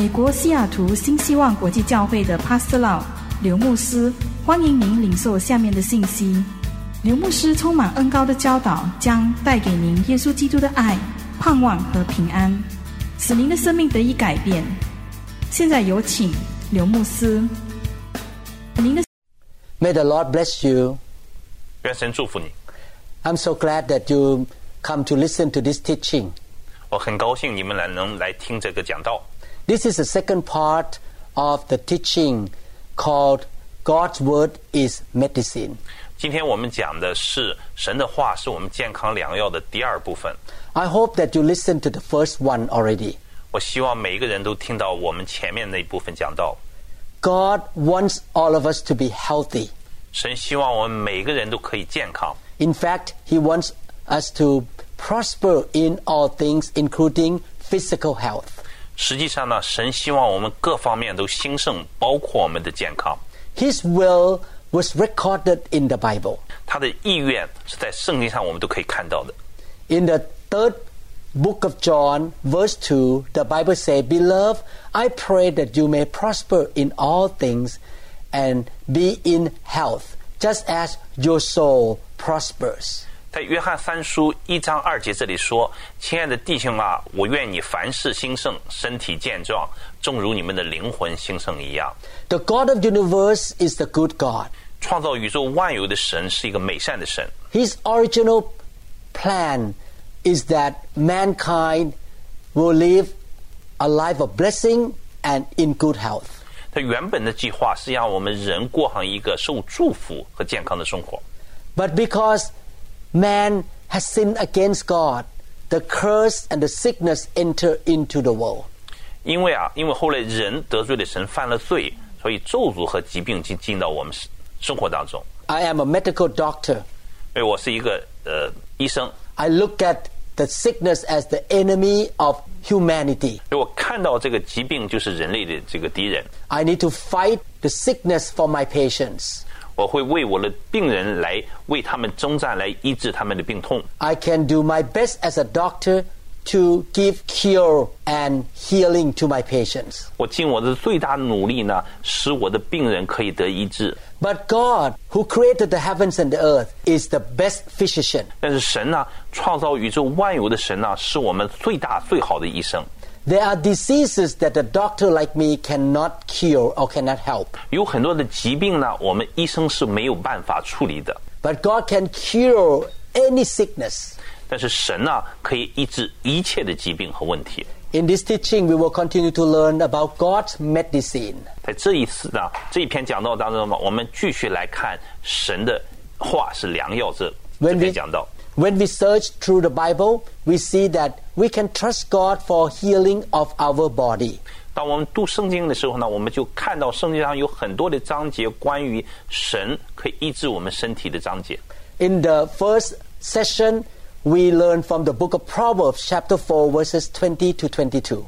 美国西雅图新希望国际教会的 Pastor Lau 刘牧师，欢迎您领受下面的信息。刘牧师充满恩高的教导，将带给您耶稣基督的爱、盼望和平安，使您的生命得以改变。现在有请刘牧师。您的 May the Lord bless you. 愿神祝福你。I'm so glad that you come to listen to this teaching. 我很高兴你们来能来听这个讲道。This is the second part of the teaching called God's Word is Medicine. 今天我们讲的是神的话是我们健康良药的第二部分。 I hope that you listened to the first one already. 我希望每一个人都听到我们前面那一部分讲到， God wants all of us to be healthy. 神希望我们每个人都可以健康。 In fact, He wants us to prosper in all things, including physical health. 实际上呢，神希望我们各方面都兴盛，包括我们的健康。 His will was recorded in the Bible. 他的意愿是在圣经上我们都可以看到的。 In the third book of John, verse 2, the Bible says, Beloved, I pray that you may prosper in all things and be in health, just as your soul prospers. 在约翰三书一章二节这里说：“亲爱的弟兄啊，我愿你凡事兴盛，身体健壮，正如你们的灵魂兴盛一样。 The God of the universe is the good God. 创造宇宙万有的神是一个美善的神， His original plan is that mankind will live a life of blessing and in good health. 他原本的计划是让我们人过上一个受祝福和健康的生活。 But because man has sinned against God, the curse and the sickness enter into the world. 因为啊，因为后来人得罪了神，犯了罪，所以咒诅和疾病进进到我们生生活当中。 I am a medical doctor. 因为我是一个呃医生， I look at the sickness as the enemy of humanity. 所以我看到这个疾病就是人类的这个敌人， I need to fight the sickness for my patients. 我会为我的病人来为他们征战，来医治他们的病痛。 I can do my best as a doctor to give cure and healing to my patients. 我尽我的最大努力呢，使我的病人可以得医治。 But God, who created the heavens and the earth, is the best physician. 但是神呢，创造宇宙万有的神呢，是我们最大最好的医生。 There are diseases that a doctor like me cannot cure or cannot help. 有很多的疾病呢，我们医生是没有办法处理的。 But God can cure any sickness. 但是神呢，可以医治一切的疾病和问题。 In this teaching, we will continue to learn about God's medicine. 在这一次呢，这一篇讲道当中嘛，我们继续来看神的话是良药这这 When 篇 we, 讲道。 when we search through the Bible, we see that we can trust God for healing of our body. 当我们读圣经的时候呢，我们就看到圣经上有很多的章节关于神可以医治我们身体的章节。 In the first session, we learn from the book of Proverbs, chapter 4, verses 20 to 22.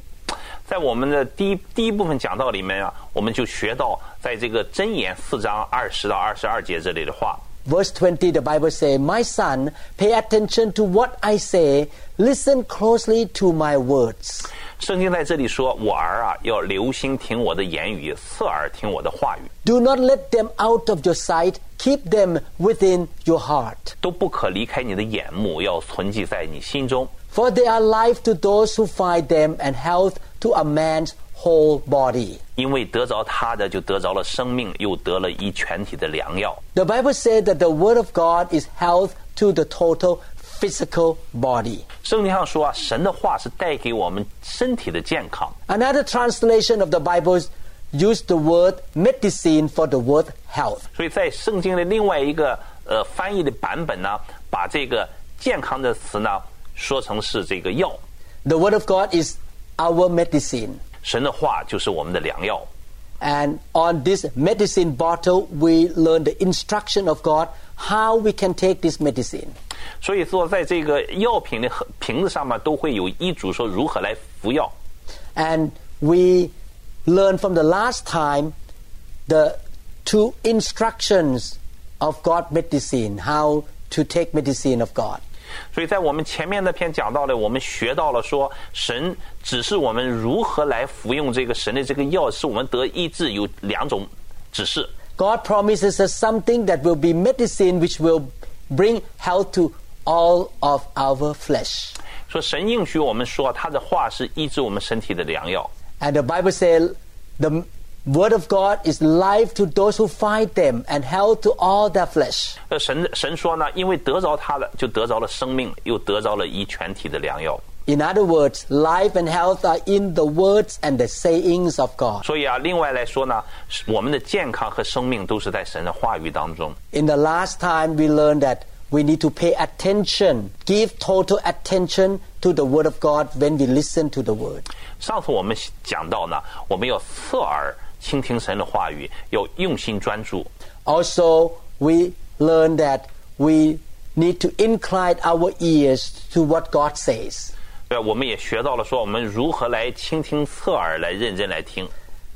在我们的第一第一部分讲道里面啊，我们就学到，在这个箴言四章二十到二十二节这里的话， Verse 20, the Bible says, My son, pay attention to what I say, listen closely to my words. 圣经在这里说：“我儿啊，要留心听我的言语，侧耳听我的话语， Do not let them out of your sight, keep them within your heart. 都不可离开你的眼目，要存记在你心中。 For they are life to those who find them and health to a man's whole body. 因为得着他的，就得着了生命，又得了一全体的良药。 The Bible says that the Word of God is health to the total physical body. 圣经上说啊，神的话是带给我们身体的健康。 Another translation of the Bible used the word medicine for the word health. 所以在圣经的另外一个呃翻译的版本呢，把这个健康的词呢说成是这个药。 The Word of God is our medicine. 神的话就是我们的良药。 And on this medicine bottle, we learn the instruction of God how we can take this medicine. 所以说，在这个药品的盒瓶子上面都会有医嘱说如何来服药。 And we learn from the last time the two instructions of God medicine, how to take medicine of God. 所以在我们前面那篇讲到了，我们学到了说，神指示我们如何来服用这个神的这个药，使我们得医治，有两种指示。 God promises us something that will be medicine which will bring health to all of our flesh. 说神应许我们说，他的话是医治我们身体的良药。 And the Bible says the word of God is life to those who find them and health to all their flesh. 呃，神神说呢，因为得着他的，就得着了生命，又得着了医全体的良药。 In other words, life and health are in the words and the sayings of God. 所以啊，另外来说呢，我们的健康和生命都是在神的话语当中。 In the last time, we learned that we need to pay attention, give total attention to the Word of God when we listen to the Word. 上次我们讲到呢，我们要侧耳 倾听神的话语，要用心专注。 Also, we learned that we need to incline our ears to what God says, 对，我们也学到了说，我们如何来倾听，侧耳来认真来听。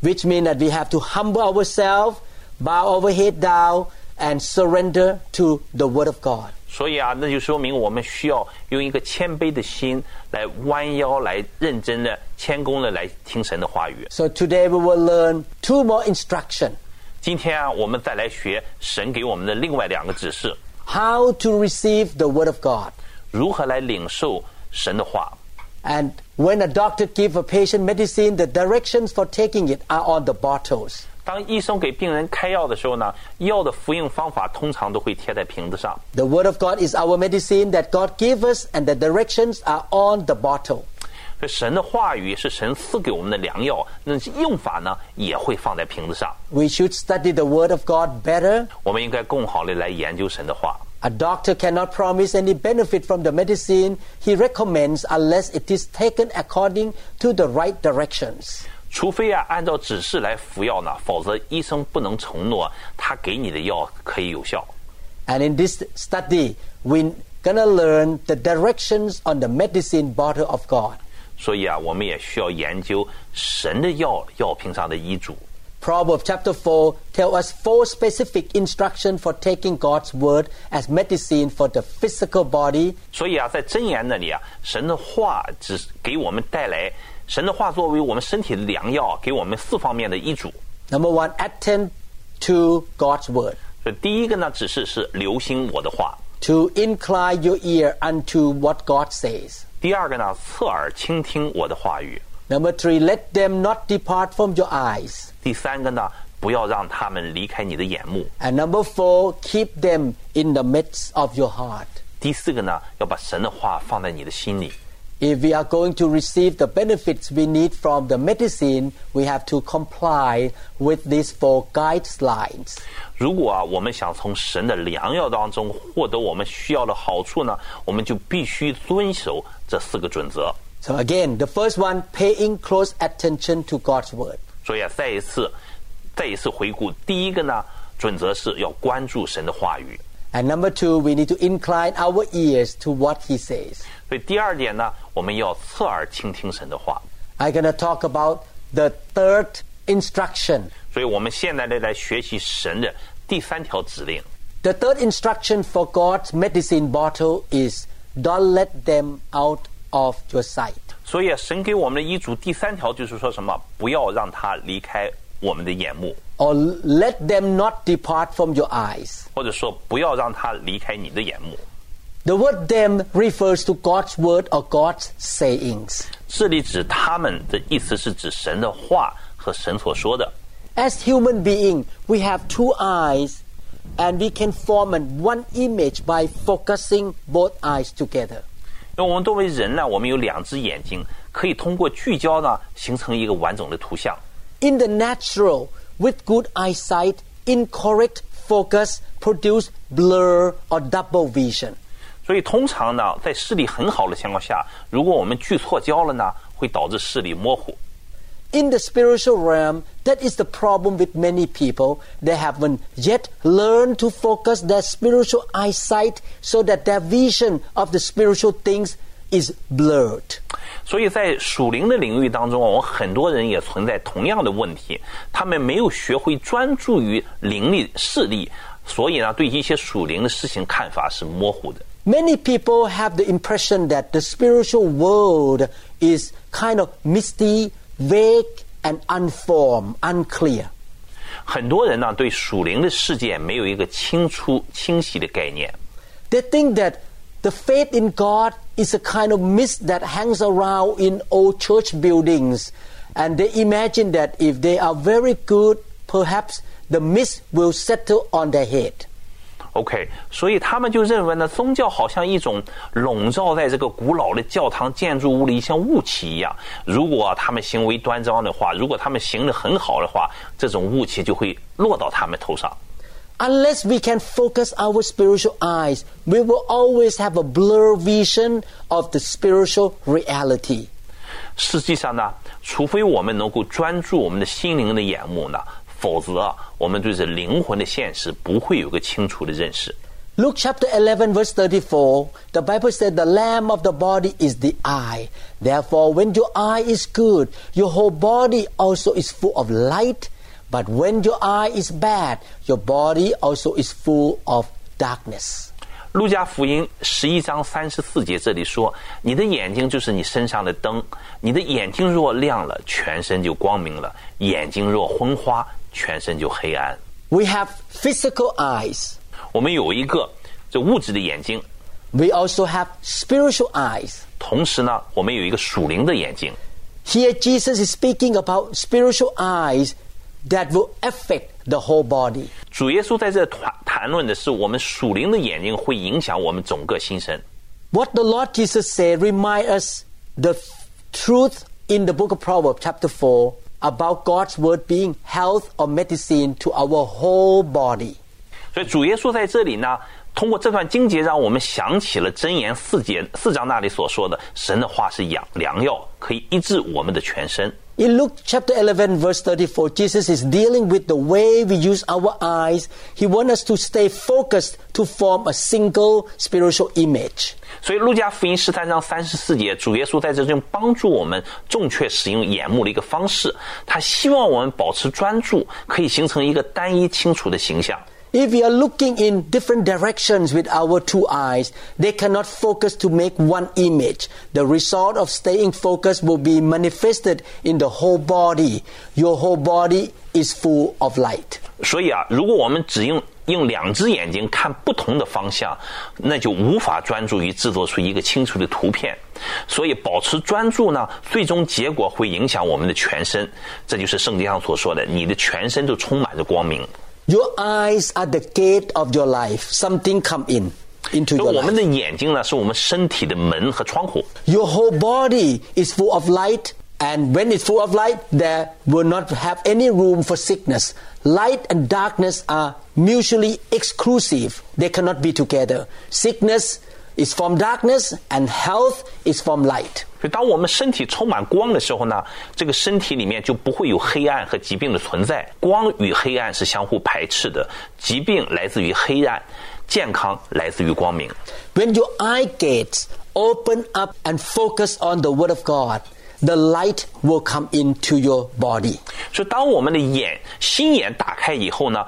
which means that we have to humble ourselves, bow our head down, and surrender to the Word of God. 所以啊，那就说明我们需要用一个谦卑的心来弯腰，来认真的、谦恭的来听神的话语。 So today we will learn two more instruction 今天啊，我们再来学神给我们的另外两个指示， how to receive the Word of God. 如何来领受神的话。 And when a doctor gives a patient medicine, the directions for taking it are on the bottles. 当医生给病人开药的时候呢，药的服用方法通常都会贴在瓶子上。 The Word of God is our medicine that God gave us, and the directions are on the bottle. 所以神的话语是神赐给我们的良药，那用法呢也会放在瓶子上。 We should study the Word of God better. 我们应该更好的来研究神的话。 A doctor cannot promise any benefit from the medicine he recommends unless it is taken according to the right directions. 除非啊按照指示来服药呢，否则医生不能承诺他给你的药可以有效。 And in this study, we're gonna learn the directions on the medicine bottle of God. 所以啊，我们也需要研究神的药药瓶上的医嘱。 Proverbs chapter 4 tell us four specific instructions for taking God's word as medicine for the physical body. 所以啊，在箴言那里啊，神的话只给我们带来 神的话作为我们身体的良药，给我们四方面的医嘱。 Number one, attend to God's word. 所以第一个呢，指示是留心我的话； To incline your ear unto what God says. 第二个呢，侧耳倾听我的话语； Number three, let them not depart from your eyes. 第三个呢，不要让他们离开你的眼目； And number four, keep them in the midst of your heart. 第四个呢，要把神的话放在你的心里。 If we are going to receive the benefits we need from the medicine, we have to comply with these four guidelines. 如果啊，我们想从神的良药当中获得我们需要的好处呢，我们就必须遵守这四个准则。 So again, the first one, paying close attention to God's word. 所以啊，再一次，再一次回顾，第一个呢，准则是要关注神的话语。 And number two, we need to incline our ears to what he says. 所以第二点呢，我们要侧耳倾听神的话。 I'm going to talk about the third instruction. 所以我们现在呢来学习神的第三条指令。 The third instruction for God's medicine bottle is don't let them out of your sight. 所以啊，神给我们的医嘱第三条就是说什么？不要让他离开我们的眼目， Or let them not depart from your eyes. 或者说不要让他离开你的眼目。 The word them refers to God's word or God's sayings. 这里指他们的意思是指神的话和神所说的。 As human being, we have two eyes and we can form an one image by focusing both eyes together. 因为我们作为人呢，我们有两只眼睛，可以通过聚焦呢，形成一个完整的图像。 In the natural, with good eyesight, incorrect focus produce blur or double vision. 所以通常呢，在视力很好的情况下，如果我们聚错焦了呢，会导致视力模糊。 In the spiritual realm, that is the problem with many people. They haven't yet learned to focus their spiritual eyesight so that their vision of the spiritual things is blurred. 所以在属灵的领域当中，我们很多人也存在同样的问题，他们没有学会专注于灵力视力，所以呢，对一些属灵的事情看法是模糊的。 Many people have the impression that the spiritual world is kind of misty, vague, and unformed, unclear. 很多人呢对属灵的世界没有一个清楚清晰的概念， They think that the faith in God is a kind of mist that hangs around in old church buildings, and they imagine that if they are very good, perhaps the mist will settle on their head. OK，所以他们就认为呢，宗教好像一种笼罩在这个古老的教堂建筑物里，像雾气一样。如果他们行为端庄的话，如果他们行得很好的话，这种雾气就会落到他们头上。 Unless we can focus our spiritual eyes, we will always have a blurred vision of the spiritual reality. 实际上呢，除非我们能够专注我们的心灵的眼目呢，否则啊我们对这灵魂的现实不会有个清楚的认识。 Luke chapter 11, verse 34, the Bible said, The lamp of the body is the eye. Therefore, when your eye is good, your whole body also is full of light. But when your eye is bad, your body also is full of darkness. 路加福音十一章三十四节这里说：“你的眼睛就是你身上的灯，你的眼睛若亮了，全身就光明了；眼睛若昏花，全身就黑暗。 We have physical eyes. ”我们有一个这物质的眼睛， We also have spiritual eyes. 同时呢，我们有一个属灵的眼睛。 Here, Jesus is speaking about spiritual eyes that will affect the whole body. 主耶稣在这谈谈论的是我们属灵的眼睛会影响我们整个心神。 What the Lord Jesus said remind us the truth in the book of Proverbs, chapter 4, about God's word being health or medicine to our whole body. 所以主耶稣在这里呢，通过这段经节，让我们想起了箴言四节四章那里所说的，神的话是养良药，可以医治我们的全身。 In Luke chapter 11, verse 34, Jesus is dealing with the way we use our eyes. He wants us to stay focused to form a single spiritual image. 所以路加福音十三章三十四节，主耶稣在这中帮助我们正确使用眼目的一个方式，他希望我们保持专注，可以形成一个单一清楚的形象。 If we are looking in different directions with our two eyes, they cannot focus to make one image. The result of staying focused will be manifested in the whole body. Your whole body is full of light. 所以啊，如果我们只用用两只眼睛看不同的方向，那就无法专注于制作出一个清楚的图片。所以，保持专注呢，最终结果会影响我们的全身。这就是圣经上所说的，你的全身都充满着光明。Your eyes are the gate of your life. Something come in into 所 your 以，我们 life. 的眼睛呢，是我们身体的门和窗户。 Your whole body is full of light, and when it's full of light, there will not have any room for sickness. Light and darkness are mutually exclusive, they cannot be together. Sickness is from darkness, and health is from light. 所以，当我们身体充满光的时候呢，这个身体里面就不会有黑暗和疾病的存在。光与黑暗是相互排斥的，疾病来自于黑暗，健康来自于光明。 When your eye gates open up and focus on the Word of God, the light will come into your body. body。所以，当我们的眼、心眼打开以后呢，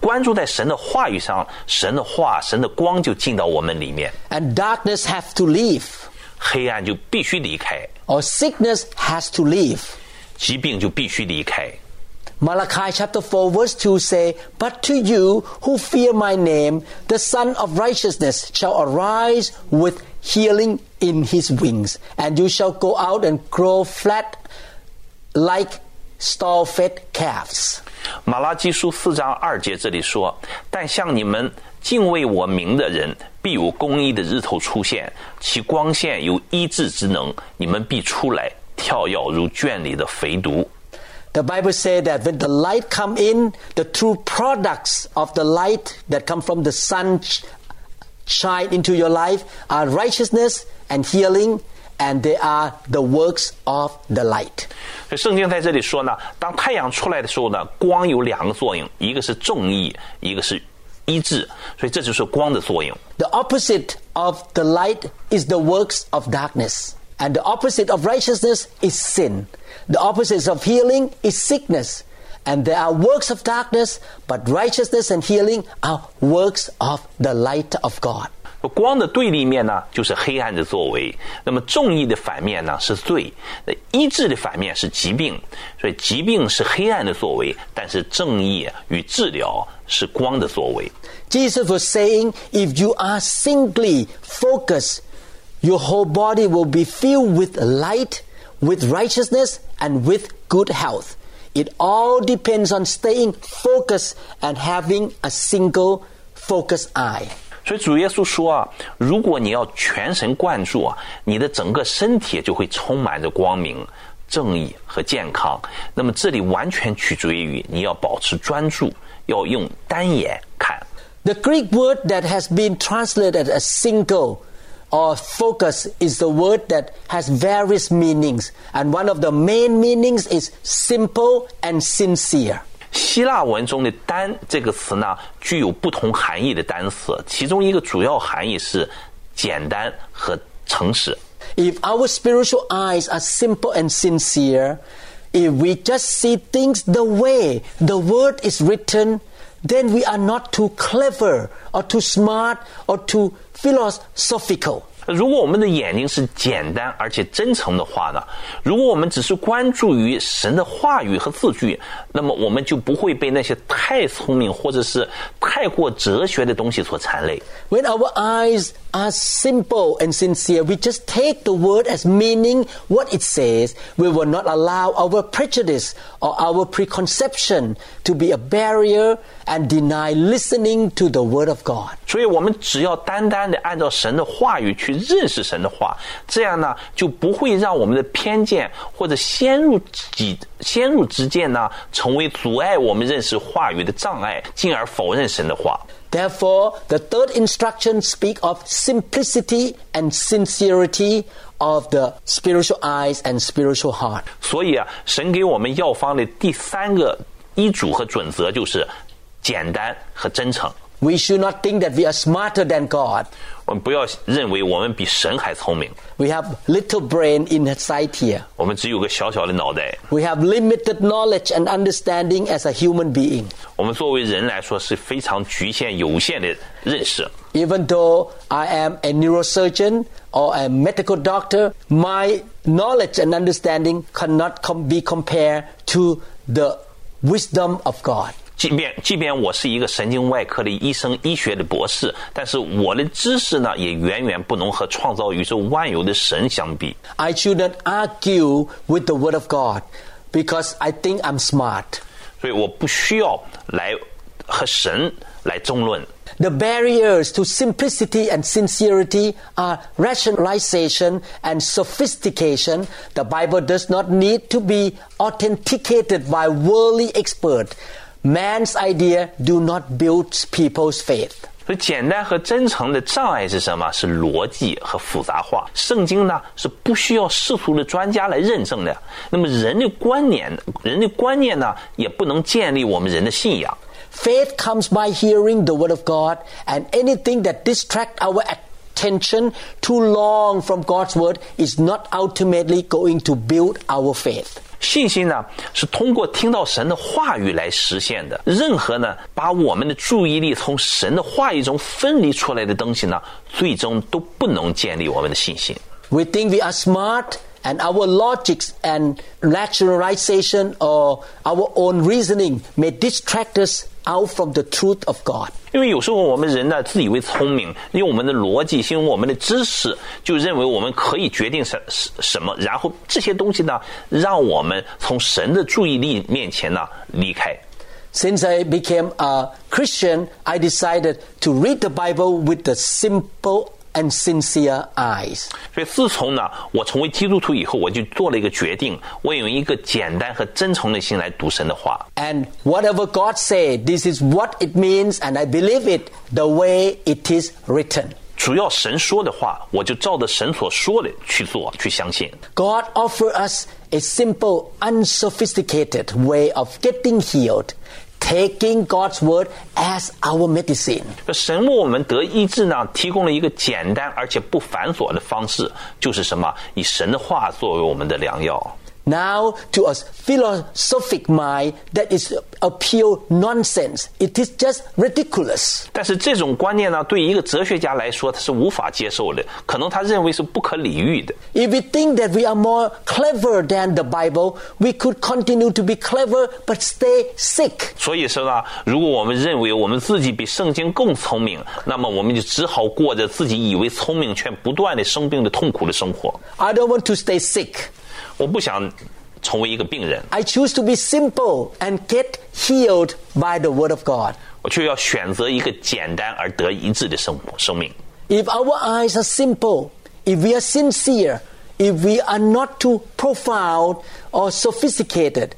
关注在神的话语上，神的话、神的光就进到我们里面。And darkness have to leave。黑暗就必须离开。Or sickness has to leave。疾病就必须离开。Malachi chapter 4 verse 2 say, But to you who fear my name, the Sun of Righteousness shall arise with healing in his wings, and you shall go out and grow flat like stall-fed calves. 马拉基书四章二节这里说：“但像你们敬畏我名的人，必有公义的日头出现，其光线有医治之能，你们必出来跳跃如圈里的肥犊。” The Bible says that when the light come in, the true products of the light that come from the sun sh- shine into your life are righteousness and healing, and they are the works of the light. 所以圣经在这里说呢，当太阳出来的时候呢，光有两个作用，一个是正义，一个是医治，所以这就是光的作用。 The opposite of the light is the works of darkness. And the opposite of righteousness is sin. The opposite of healing is sickness. And there are works of darkness, but righteousness and healing are works of the light of God. 光的对立面呢，就是黑暗的作为；那么正义的反面呢，是罪；医治的反面是疾病。所以，疾病是黑暗的作为，但是正义与治疗是光的作为。Jesus was saying, if you are singly focused, your whole body will be filled with light, with righteousness, and with good health. It all depends on staying focused and having a single focused eye. 所以主耶稣说啊，如果你要全神贯注啊，你的整个身体就会充满着光明、正义和健康。那么这里完全取决于你要保持专注，要用单眼看。The Greek word that has been translated as single or focus is the word that has various meanings, and one of the main meanings is simple and sincere. 希腊文中的“单”这个词呢，具有不同含义的单词，其中一个主要含义是简单和诚实。If our spiritual eyes are simple and sincere, if we just see things the way the word is written, then we are not too clever or too smart or too philosophical. 如果我们的眼睛是简单而且真诚的话呢？如果我们只是关注于神的话语和字句，那么我们就不会被那些太聪明或者是太过哲学的东西所缠累。When our eyes are simple and sincere, we just take the word as meaning what it says. We will not allow our prejudice or our preconception to be a barrier and deny listening to the word of God. 所以我们只要单单的按照神的话语去认识神的话，这样呢就不会让我们的偏见或者先入己先入之见呢成为阻碍我们认识话语的障碍，进而否认神的话。Therefore, the third instruction speak of simplicity and sincerity of the spiritual eyes and spiritual heart. 所以啊，神给我们药方的第三个医嘱和准则就是 简单和真诚。 We should not think that we are smarter than God. 我们不要认为我们比神还聪明， We have little brain inside here. 我们只有个小小的脑袋。 We have limited knowledge and understanding as a human being. 我们作为人来说是非常局限、有限的认识。 Even though I am a neurosurgeon or a medical doctor, my knowledge and understanding cannot com- be compared to the wisdom of God. 即便即便我是一个神经外科的医生、医学的博士，但是我的知识呢，也远远不能和创造宇宙万有的神相比。 I should not argue with the Word of God because I think I'm smart. 所以我不需要来和神来争论。 The barriers to simplicity and sincerity are rationalization and sophistication. The Bible does not need to be authenticated by worldly expert. Man's idea do not build people's faith. 所以，简单和真诚的障碍是什么？是逻辑和复杂化。圣经呢是不需要世俗的专家来认证的。那么，人的观念，人的观念呢，也不能建立我们人的信仰。 Faith comes by hearing the word of God, and anything that distract our attention too long from God's word is not ultimately going to build our faith. 信心呢，是通过听到神的话语来实现的。任何呢，把我们的注意力从神的话语中分离出来的东西呢，最终都不能建立我们的信心。We think we are smart, and our logics and rationalization or our own reasoning may distract us out from the truth of God. 因为有时候我们人呢自以为聪明，用我们的逻辑，用我们的知识，就认为我们可以决定什什什么，然后这些东西呢，让我们从神的注意力面前呢离开。 Since I became a Christian, I decided to read the Bible with the simple and sincere eyes. 所以自从呢我成为基督徒以后，我就做了一个决定，我用一个简单和真诚的心来读神的话。 And whatever God said, this is what it means, and I believe it the way it is written. 主要神说的话，我就照着神所说的去做，去相信。 God offers us a simple, unsophisticated way of getting healed, taking God's word as our medicine. 神为我们得医治呢，提供了一个简单而且不繁琐的方式，就是什么？以神的话作为我们的良药。Now, to a philosophic mind, that is a pure nonsense. It is just ridiculous. 但是这种观念呢，对一个哲学家来说，他是无法接受的，可能他认为是不可理喻的。 If we think that we are more clever than the Bible, we could continue to be clever but stay sick. 所以说呢，如果我们认为我们自己比圣经更聪明，那么我们就只好过着自己以为聪明却不断的生病的痛苦的生活。 I don't want to stay sick. 我不想成为一个病人， I choose to be simple and get healed by the Word of God. 我却要选择一个简单而得医治的生活生命。 If our eyes are simple, if we are sincere, if we are not too profound or sophisticated,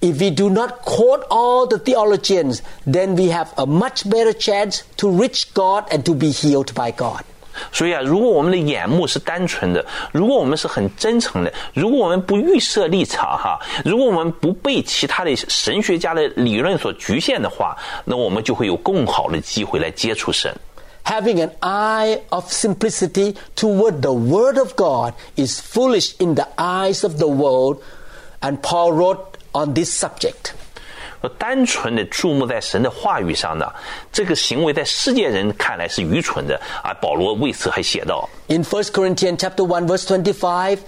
if we do not quote all the theologians, then we have a much better chance to reach God and to be healed by God. 所以啊，如果我们的眼目是单纯的，如果我们是很真诚的，如果我们不预设立场哈，如果我们不被其他的神学家的理论所局限的话，那我们就会有更好的机会来接触神。 Having an eye of simplicity toward the Word of God is foolish in the eyes of the world, and Paul wrote on this subject. 单纯的注目在神的话语上呢，这个行为在世界人看来是愚蠢的啊。保罗为此还写道： In 1 Corinthians chapter 1 verse 25,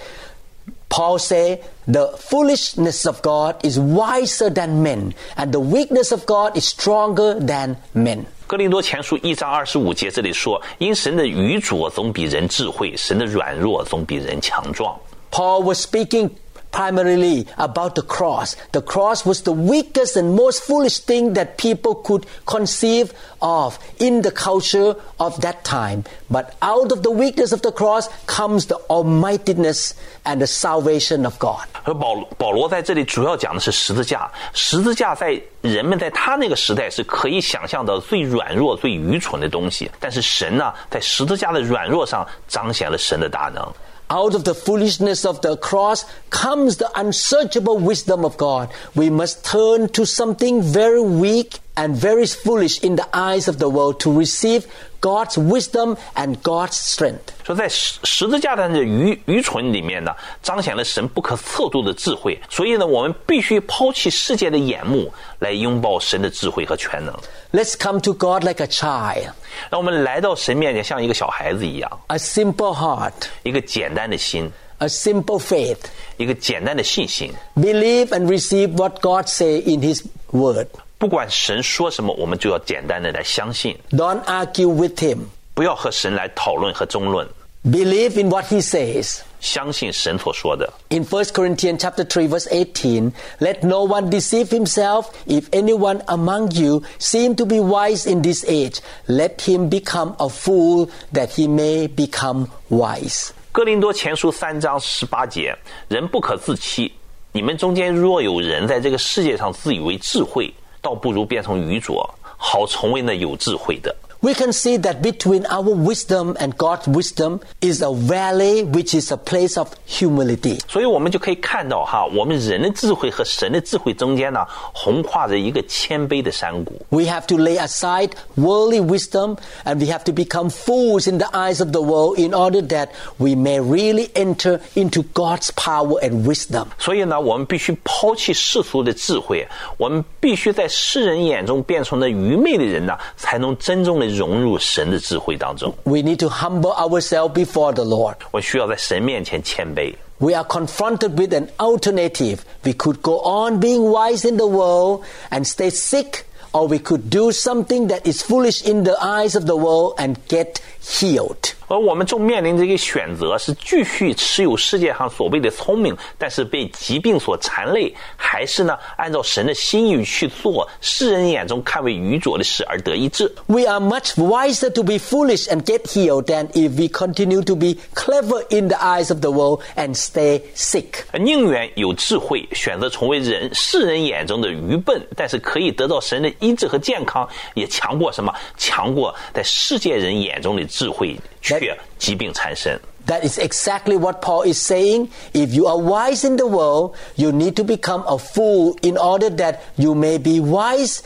Paul say, "The foolishness of God is wiser than men, and the weakness of God is stronger than men." 哥林多前书一章二十五节这里说：“因神的愚拙总比人智慧，神的软弱总比人强壮。” Paul was speaking primarily about the cross. The cross was the weakest and most foolish thing that people could conceive of in the culture of that time. But out of the weakness of the cross comes the almightiness and the salvation of God. 而保保罗在这里主要讲的是十字架，十字架在人们在他那个时代是可以想象到最软弱、最愚蠢的东西，但是神呢，在十字架的软弱上彰显了神的大能。 Out of the foolishness of the cross comes the unsearchable wisdom of God. We must turn to something very weak and very foolish in the eyes of the world to receive God's wisdom and God's strength. 说在十十字架上的愚愚蠢里面呢，彰显了神不可测度的智慧。所以呢，我们必须抛弃世界的眼目，来拥抱神的智慧和全能。 Let's come to God like a child, 让我们来到神面前，像一个小孩子一样， a simple heart, 一个简单的心， a simple faith. 一个简单的信心。 Believe and receive what God say in His Word. 不管神说什么，我们就要简单的来相信， Don't argue with Him. 不要和神来讨论和争论， Believe in what He says. 相信神所说的。 In 1 Corinthians chapter 3 verse 18, let no one deceive himself. If anyone among you seem to be wise in this age, let him become a fool that he may become wise. 哥林多前书三章十八节，人不可自欺。你们中间若有人在这个世界上自以为智慧， 倒不如变成愚拙，好成为那有智慧的。We can see that between our wisdom and God's wisdom is a valley which is a place of humility. 所以我们就可以看到哈，我们人的智慧和神的智慧中间呢，横跨着一个谦卑的山谷。 We have to lay aside worldly wisdom and we have to become fools in the eyes of the world in order that we may really enter into God's power and wisdom. 所以呢，我们必须抛弃世俗的智慧，我们必须在世人眼中变成那愚昧的人呢，才能真正的 融入神的智慧当中。 We need to humble ourselves before the Lord. 我需要在神面前谦卑。 We are confronted with an alternative. We could go on being wise in the world and stay sick, or we could do something that is foolish in the eyes of the world and get healed. 而我们正面临这个选择：是继续持有世界上所谓的聪明，但是被疾病所缠累，还是呢按照神的心意去做世人眼中看为愚拙的事而得医治？We are much wiser to be foolish and get healed than if we continue to be clever in the eyes of the world and stay sick. 宁愿有智慧，选择成为人世人眼中的愚笨，但是可以得到神的医治和健康，也强过什么？强过在世界人眼中的智慧却疾病缠身。 That is exactly what Paul is saying. If you are wise in the world, you need to become a fool in order that you may be wise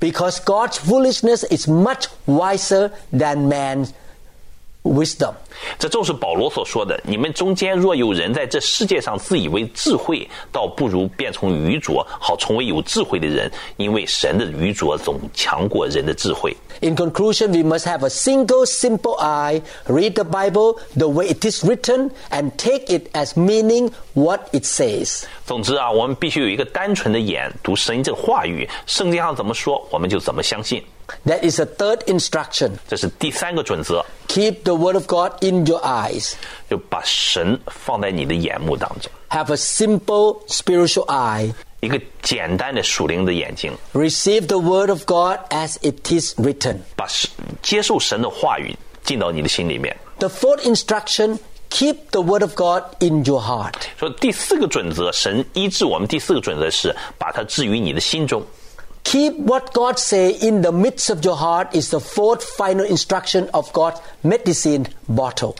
because God's foolishness is much wiser than man's wisdom. 这正是保罗所说的：“你们中间若有人在这世界上自以为智慧，倒不如变成愚拙，好成为有智慧的人。因为神的愚拙总强过人的智慧。” In conclusion, we must have a single simple eye, read the Bible the way it is written, and take it as meaning what it says. 总之啊，我们必须有一个单纯的眼，读神这个话语，圣经上怎么说，我们就怎么相信。 That is the third instruction. 这是第三个准则， Keep the Word of God in your eyes. 就把神放在你的眼目当中， Have a simple spiritual eye. 一个简单的属灵的眼睛， Receive the Word of God as it is written. 把神接受神的话语进到你的心里面。 The fourth instruction keep the Word of God in your heart. 说第四个准则，神医治我们第四个准则是把它置于你的心中。 Keep what God say in the midst of your heart is the fourth final instruction of God's medicine bottle.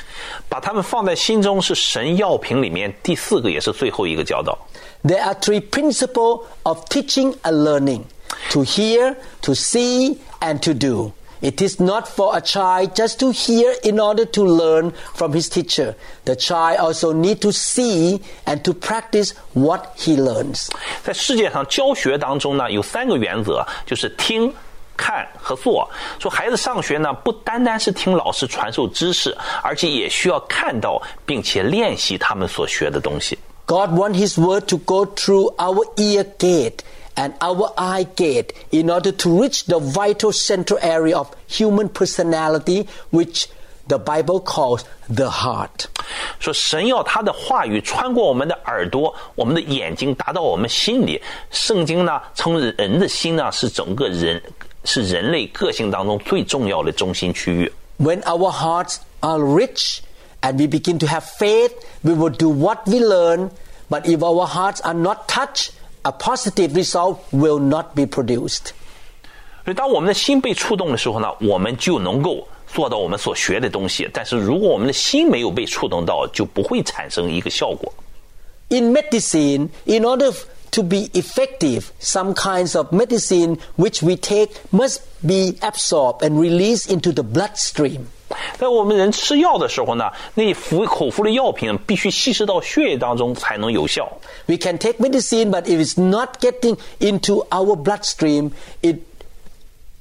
把它们放在心中是神药瓶里面第四个，也是最后一个教导。 There are three principles of teaching and learning to hear, to see, and to do. It is not for a child just to hear in order to learn from his teacher. The child also need to see and to practice what he learns. 在世界上教学当中呢，有三个原则，就是听、看和做。说孩子上学呢，不单单是听老师传授知识，而且也需要看到并且练习他们所学的东西。 God wants His word to go through our ear gate and our eye gate in order to reach the vital central area of human personality, which the Bible calls the heart. 说神要他的话语穿过我们的耳朵、我们的眼睛，达到我们心里。圣经呢，称人的心呢是整个人是人类个性当中最重要的中心区域。 When our hearts are rich and we begin to have faith, we will do what we learn. But if our hearts are not touched, a positive result will not be produced. 所以，当我们的心被触动的时候呢，我们就能够做到我们所学的东西。但是如果我们的心没有被触动到，就不会产生一个效果。In medicine, in order to be effective, some kinds of medicine which we take must be absorbed and released into the bloodstream. 在我们人吃药的时候呢，那服口服的药品必须稀释到血液当中才能有效。 We can take medicine, but if it's not getting into our bloodstream, it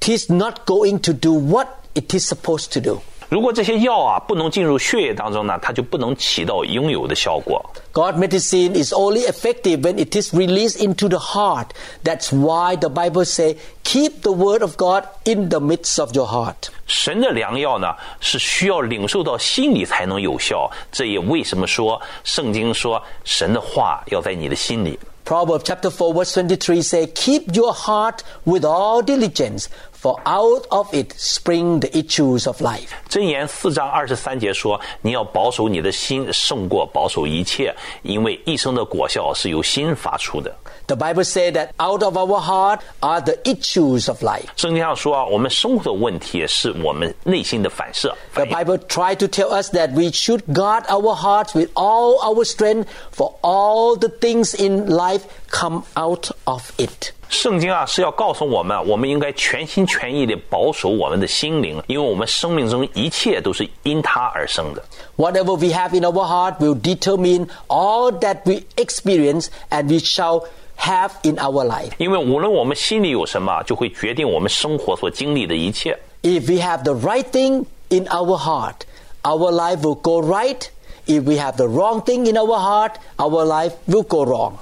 is not going to do what it is supposed to do. 如果这些药啊不能进入血液当中呢，它就不能起到应有的效果。God medicine is only effective when it is released into the heart. That's why the Bible say, keep the word of God in the midst of your heart. 神的良药呢，是需要领受到心里才能有效。这也为什么说圣经说神的话要在你的心里。Proverbs chapter 4 verse 23 say, Keep your heart with all diligence, for out of it spring the issues of life. 箴言四章二十三节说：“你要保守你的心，胜过保守一切，因为一生的果效是由心发出的。 The Bible says that out of our heart are the issues of life. 圣经上说啊，我们生活的问题是我们内心的反射。 The 反应 Bible tried to tell us that we should guard our hearts with all our strength, for all the things in life come out of it. 圣经啊是要告诉我们，我们应该全心全意地保守我们的心灵，因为我们生命中一切都是因它而生的。 Whatever we have in our heart will determine all that we experience and we shall have in our life. 因为无论我们心里有什么，就会决定我们生活所经历的一切。 If we have the right thing in our heart, our life will go right. If we have the wrong thing in our heart, our life will go wrong.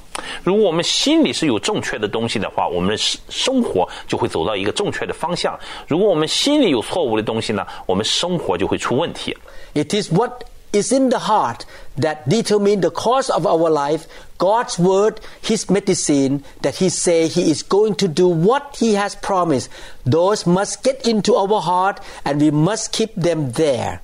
如果我们心里是有正确的东西的话，我们的生生活就会走到一个正确的方向；如果我们心里有错误的东西呢，我们生活就会出问题。 It is what is in the heart that determine the course of our life. God's word, His medicine, that He say He is going to do what He has promised. Those must get into our heart and we must keep them there.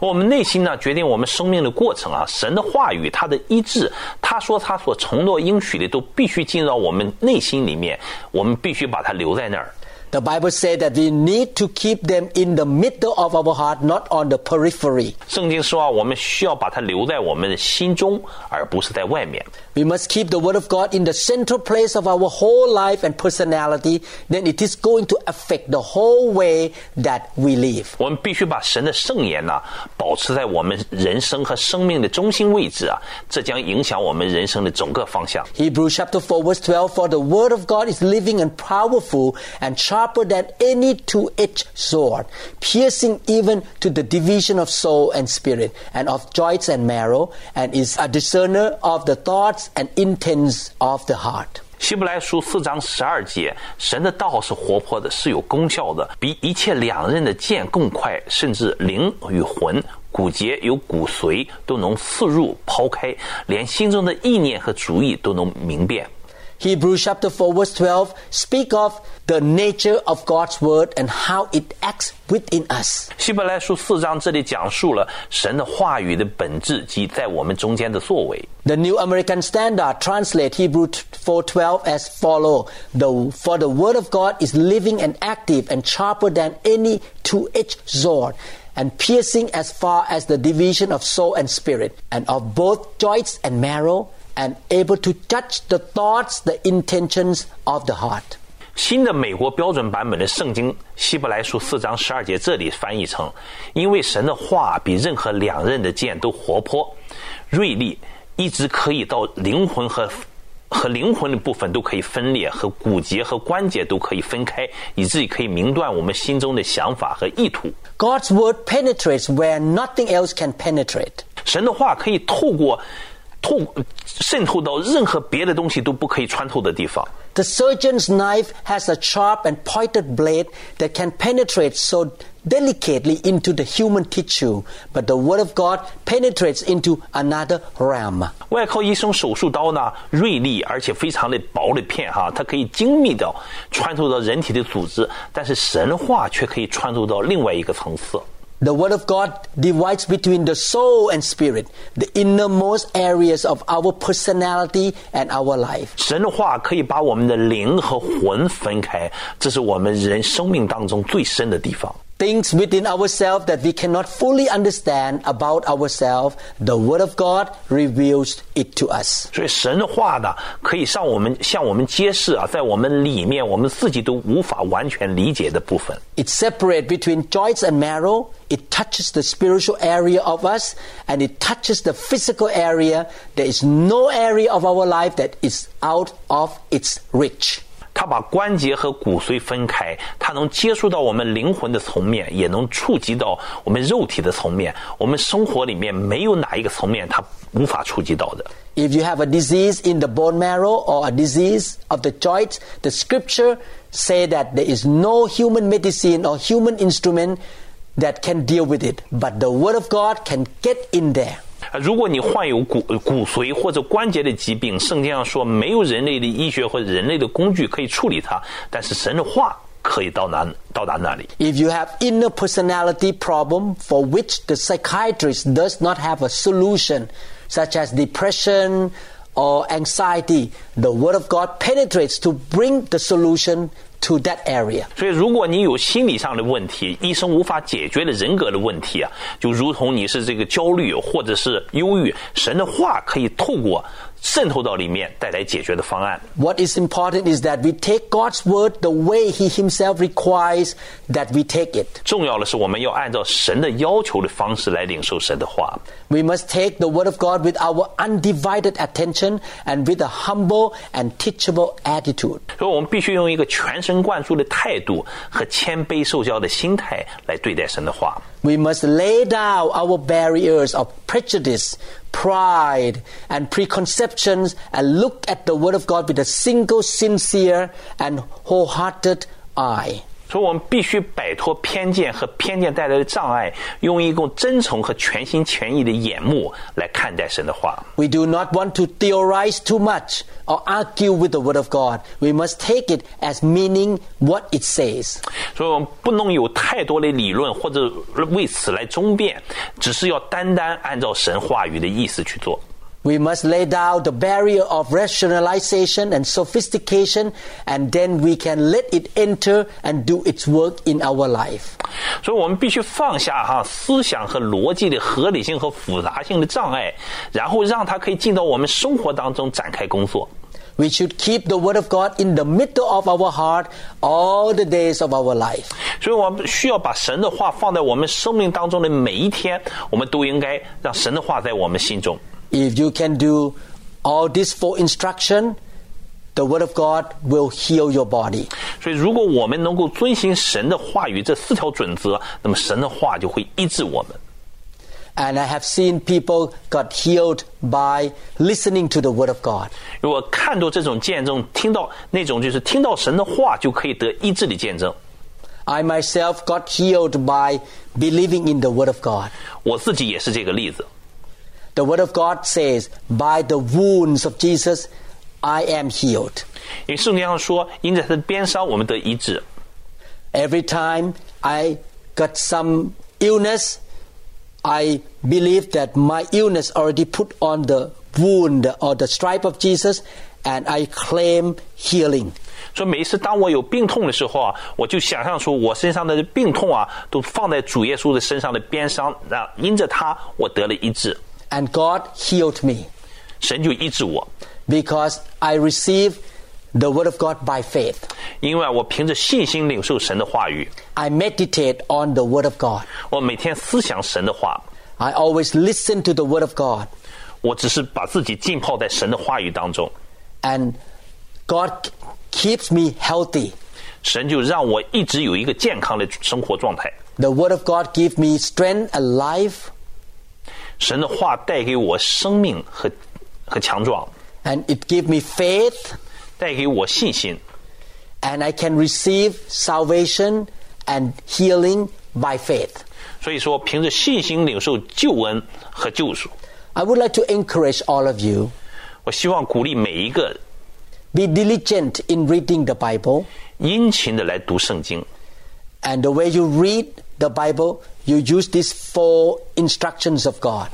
我们内心呢，决定我们生命的过程啊。神的话语，他的医治，他说他所承诺应许的，都必须进到我们内心里面，我们必须把它留在那儿。 The Bible says that we need to keep them in the middle of our heart, not on the periphery. 圣经说啊，我们需要把它留在我们的心中，而不是在外面。 We must keep the Word of God in the central place of our whole life and personality, then it is going to affect the whole way that we live. 我们必须把神的圣言呐、保持在我们人生和生命的中心位置啊，这将影响我们人生的整个方向。 Hebrews chapter 4 verse 12 For the word of God is living and powerful and sharper than any two-edged sword, piercing even to the division of soul and spirit and of joints and marrow, and is a discerner of the thoughts and intents of the heart. 希伯来书四章十二节，神的道是活泼的，是有功效的，比一切两刃的剑更快，甚至灵与魂、骨节有骨髓都能刺入抛开，连心中的意念和主意都能明辨。 Hebrews chapter 4 verse 12 speak of the nature of God's word and how it acts within us. 希伯来书四章这里讲述了神的话语的本质及在我们中间的作为。 The New American Standard translate Hebrew 4:12 as follow: the, For the word of God is living and active and sharper than any two-edged sword, and piercing as far as the division of soul and spirit, and of both joints and marrow, and able to judge the thoughts, the intentions of the heart. 新的美国标准版本的圣经希伯来书四章十二节，这里翻译成：因为神的话比任何两刃的剑都活泼、锐利，一直可以到灵魂和和灵魂的部分都可以分裂，和骨节和关节都可以分开，以至于可以明断我们心中的想法和意图。 God's word penetrates where nothing else can penetrate. 神的话可以透过 透渗透到任何别的东西都不可以穿透的地方。 The surgeon's knife has a sharp and pointed blade that can penetrate so delicately into the human tissue, but the Word of God penetrates into another realm. 外科医生手术刀呢，锐利而且非常的薄的片哈，它可以精密的穿透到人体的组织，但是神话却可以穿透到另外一个层次。 The Word of God divides between the soul and spirit, the innermost areas of our personality and our life. 神的话可以把我们的灵和魂分开，这是我们人生命当中最深的地方。 Things within ourselves that we cannot fully understand about ourselves, the Word of God reveals it to us. 所以神的话呢，可以向我们向我们揭示啊，在我们里面我们自己都无法完全理解的部分。 It separates between joints and marrow. It touches the spiritual area of us and it touches the physical area. There is no area of our life that is out of its reach. 它把关节和骨髓分开，它能接触到我们灵魂的层面，也能触及到我们肉体的层面。我们生活里面没有哪一个层面它无法触及到的。 If you have a disease in the bone marrow or a disease of the joints, the scripture say that there is no human medicine or human instrument that can deal with it, but the word of God can get in there. 啊如果你患有骨骨髓或者关节的疾病，圣经上说没有人类的医学或者人类的工具可以处理它，但是神的话可以到哪到达那里。 If you have inner personality problem for which the psychiatrist does not have a solution, such as depression or anxiety, the word of God penetrates to bring the solution to that area. 所以，如果你有心理上的问题，医生无法解决的人格的问题啊，就如同你是这个焦虑或者是忧郁，神的话可以透过渗透到里面，带来解决的方案。 What is important is that we take God's word the way He Himself requires that we take it. 重要的是，我们要按照神的要求的方式来领受神的话。 We must take the word of God with our undivided attention and with a humble and teachable attitude. 所以我们必须用一个全神贯注的态度和谦卑受教的心态来对待神的话。 We must lay down our barriers of prejudice, pride, and preconceptions and look at the Word of God with a single, sincere, and wholehearted eye. 所以我们必须摆脱偏见和偏见带来的障碍，用一种真诚和全心全意的眼目来看待神的话。We do not want to theorize too much or argue with the Word of God. We must take it as meaning what it says. 所以我们不能有太多的理论或者为此来争辩，只是要单单按照神话语的意思去做。We must lay down the barrier of rationalization and sophistication, and then we can let it enter and do its work in our life. 所以我们必须放下哈思想和逻辑的合理性和复杂性的障碍，然后让它可以进到我们生活当中展开工作。 We should keep the Word of God in the middle of our heart all the days of our life. 所以我们需要把神的话放在我们生命当中的每一天，我们都应该让神的话在我们心中。 If you can do all these four instruction, the Word of God will heal your body. 所以，如果我们能够遵循神的话语这四条准则，那么神的话就会医治我们。 And I have seen people got healed by listening to the Word of God. 如果看到这种见证，听到那种就是听到神的话就可以得医治的见证， I myself got healed by believing in the Word of God. 我自己也是这个例子。 The Word of God says, By the wounds of Jesus, I am healed. 因为圣经上说，因在他的鞭伤，我们得医治。 Every time I got some illness, I believe that my illness already put on the wound or the stripe of Jesus, and I claim healing. 所以每一次当我有病痛的时候啊，我就想象出我身上的病痛啊，都放在主耶稣的身上的鞭伤，让因着他我得了医治， And God healed me 神就医治我， because I received the Word of God by faith. 因为我凭着信心领受神的话语， I meditate on the Word of God. 我每天思想神的话， I always listen to the Word of God. 我只是把自己浸泡在神的话语当中， And God keeps me healthy. 神就让我一直有一个健康的生活状态。 The Word of God gives me strength and life, 神的话带给我生命和和强壮， and it gives me faith, 带给我信心， and I can receive salvation and healing by faith. 所以说凭着信心领受救恩和救赎。 I would like to encourage all of you 我希望鼓励每一个 be diligent in reading the Bible, 殷勤的来读圣经。 and the way you read the Bible, you use these four instructions of God.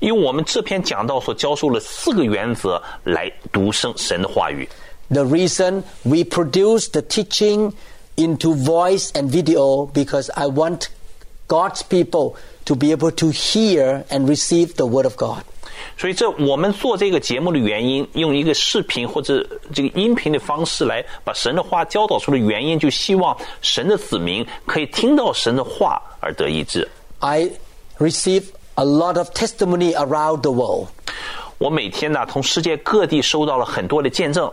因为我们这篇讲道所教授了四个原则来读圣神的话语。 The reason we produce the teaching into voice and video because I want God's people to be able to hear and receive the Word of God. 所以这我们做这个节目的原因，用一个视频或者这个音频的方式来把神的话教导出的原因，就希望神的子民可以听到神的话而得医治。I receive a lot of testimony around the world. 我每天呢，从世界各地收到了很多的见证。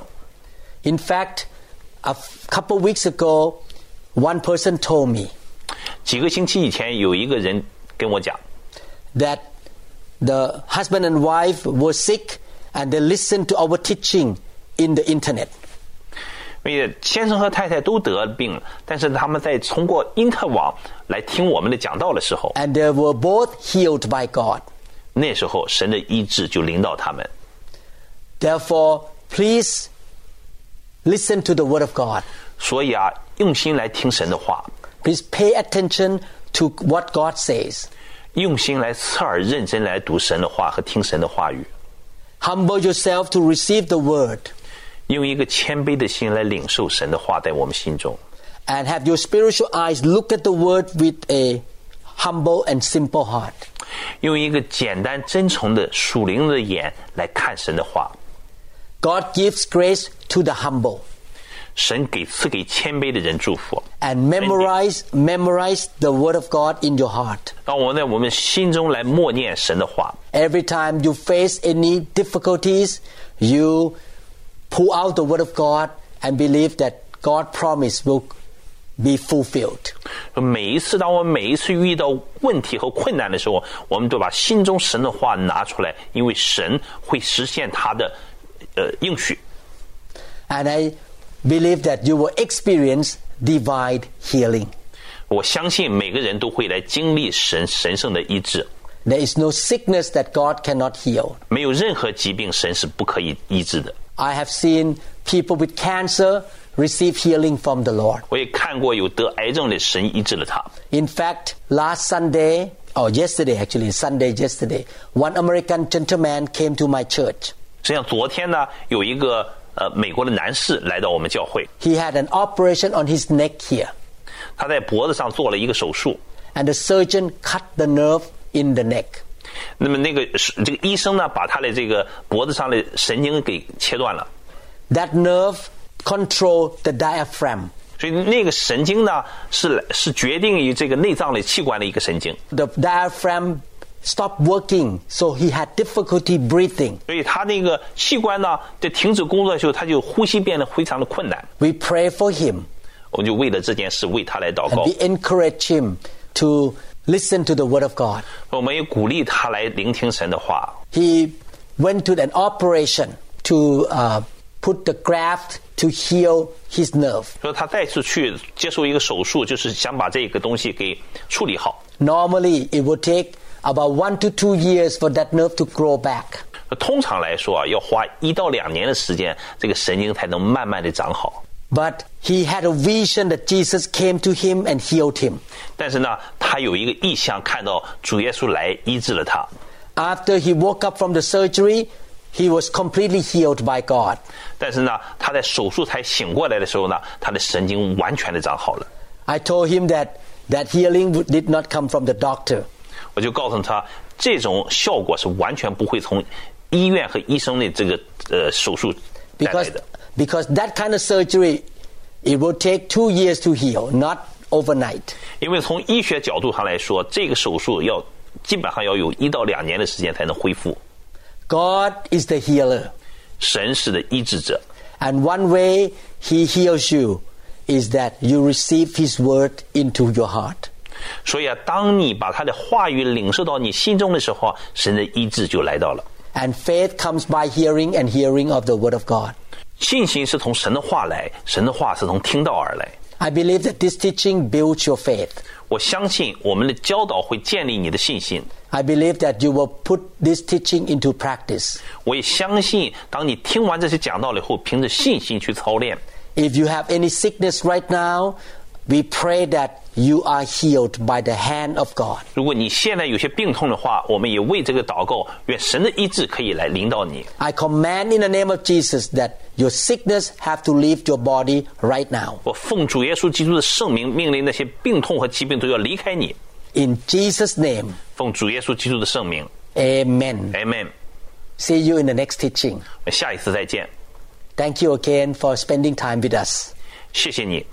In fact, a couple weeks ago, one person told me 几个星期以前，有一个人跟我讲，that the husband and wife were sick and they listened to our teaching in the internet. 因为先生和太太都得了病，但是他们在通过因特网来听我们的讲道的时候， And they were both healed by God. 那时候神的医治就领导他们。 Therefore, please listen to the Word of God. 所以啊，用心来听神的话， Please pay attention to what God says. 用心来侧耳认真来读神的话和听神的话语， Humble yourself to receive the Word 用一个谦卑的心来领受神的话在我们心中， and have your spiritual eyes look at the Word with a humble and simple heart. 用一个简单真诚的属灵的眼来看神的话。 God gives grace to the humble. 神给赐给谦卑的人祝福， And memorize, memorize the Word of God in your heart. 让我们在我们心中来默念神的话。 Every time you face any difficulties, you pull out the Word of God and believe that God promise will be fulfilled. 每一次，当我们每一次遇到问题和困难的时候，我们都把心中神的话拿出来，因为神会实现他的呃应许。 And I believe that you will experience divine healing. 我相信每个人都会来经历神神圣的医治， There is no sickness that God cannot heal. 没有任何疾病神是不可以医治的。 I have seen people with cancer receive healing from the Lord. 我也看过有得癌症的神医治了他。 In fact, last Sunday or yesterday actually, Sunday yesterday, one American gentleman came to my church. 实际上，昨天呢，有一个 呃美国的男士来到我们教会， He had an operation on his neck here, 他在脖子上做了一个手术。 and the surgeon cut the nerve in the neck. 那么那个是这个医生呢，把他的这个脖子上的神经给切断了， That nerve control the diaphragm. 所以那个神经呢是是决定于这个内脏的器官的一个神经， The diaphragm stopped working, so he had difficulty breathing. 所以他那个器官呢在停止工作的时候，他就呼吸变得非常的困难。 We pray for him 我们就为了这件事为他来祷 and 告 we，encourage him to listen to the word of God. 我们也鼓励他来聆听神的话。 He went to an operation to uh, put the graft to heal his nerve. 说他再次去接受一个手术，就是想把这个东西给处理好。 Normally, it would take about one to two years for that nerve to grow back. 通常来说啊，要花一到两年的时间，这个神经才能慢慢的长好。 But he had a vision that Jesus came to him and healed him. 但是呢，他有一个意向，看到主耶稣来医治了他。 After he woke up from the surgery, he was completely healed by God. 但是呢，他在手术台醒过来的时候呢，他的神经完全的长好了。 I told him that that healing would- did not come from the doctor. 我就告诉他，这种效果是完全不会从医院和医生的这个呃手术带来 Because, 的， because that kind of surgery, it will take two years to heal, not overnight. 因为从医学角度上来说，这个手术要基本上要有一到两年的时间才能恢复。 God is the healer. 神是的医治者， And one way he heals you is that you receive his word into your heart. 所以啊，当你把他的话语领受到你心中的时候啊，神的医治就来到了。 And faith comes by hearing and hearing of the word of God. 信心是从神的话来，神的话是从听到而来。 I believe that this teaching builds your faith. 我相信我们的教导会建立你的信心。 I believe that you will put this teaching into practice. 我也相信，当你听完这些讲道了以后，凭着信心去操练。 If you have any sickness right now, we pray that you are healed by the hand of God. 如果你现在有些病痛的话，我们也为这个祷告，愿神的医治可以来领导你。 I command in the name of Jesus that your sickness have to leave your body right now. 我奉主耶稣基督的圣名，命令那些病痛和疾病都要离开你。 In Jesus' name, 奉主耶稣基督的圣名 amen. ，Amen。 See you in the next teaching. 下一次再见， Thank you again for spending time with us. 谢谢你。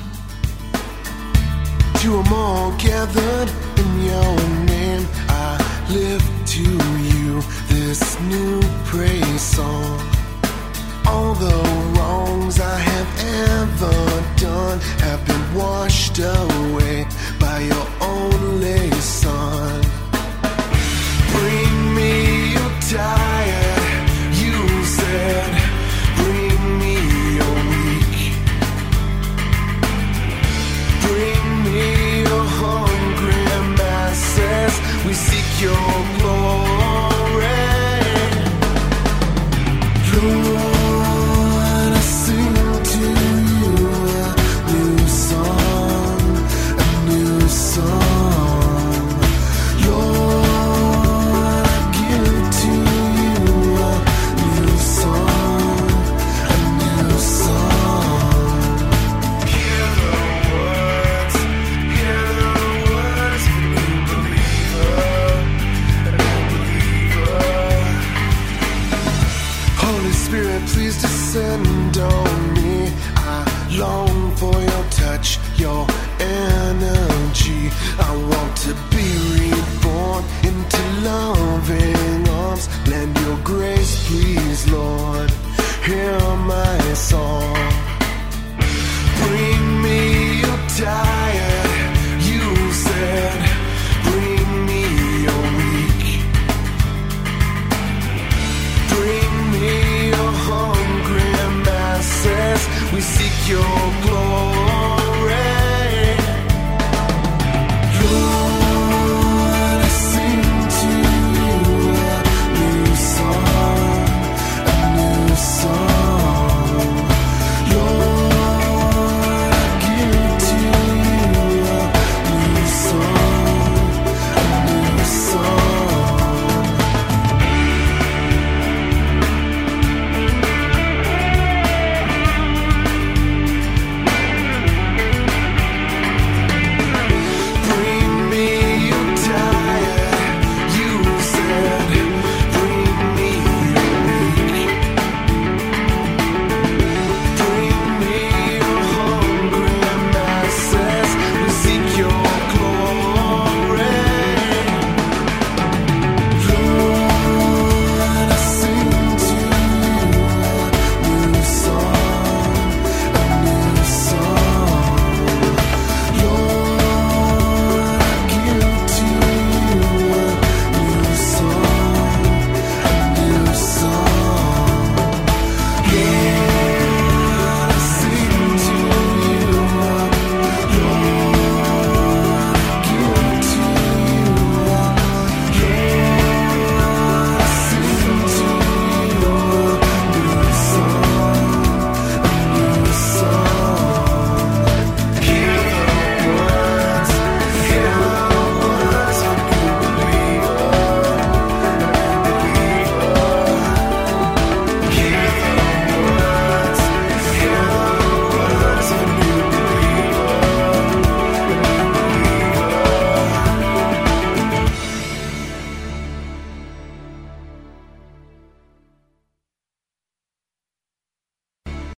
To 'em all gathered in your name, I lift to you this new praise song. All the wrongs I have ever done have been washed away by your only Son. Bring me your tired, you said. We seek your glory.